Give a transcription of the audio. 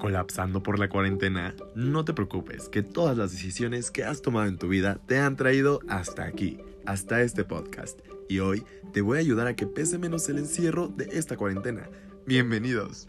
colapsando por la cuarentena, no te preocupes, que todas las decisiones que has tomado en tu vida te han traído hasta aquí, hasta este podcast. Y hoy te voy a ayudar a que pese menos el encierro de esta cuarentena. Bienvenidos.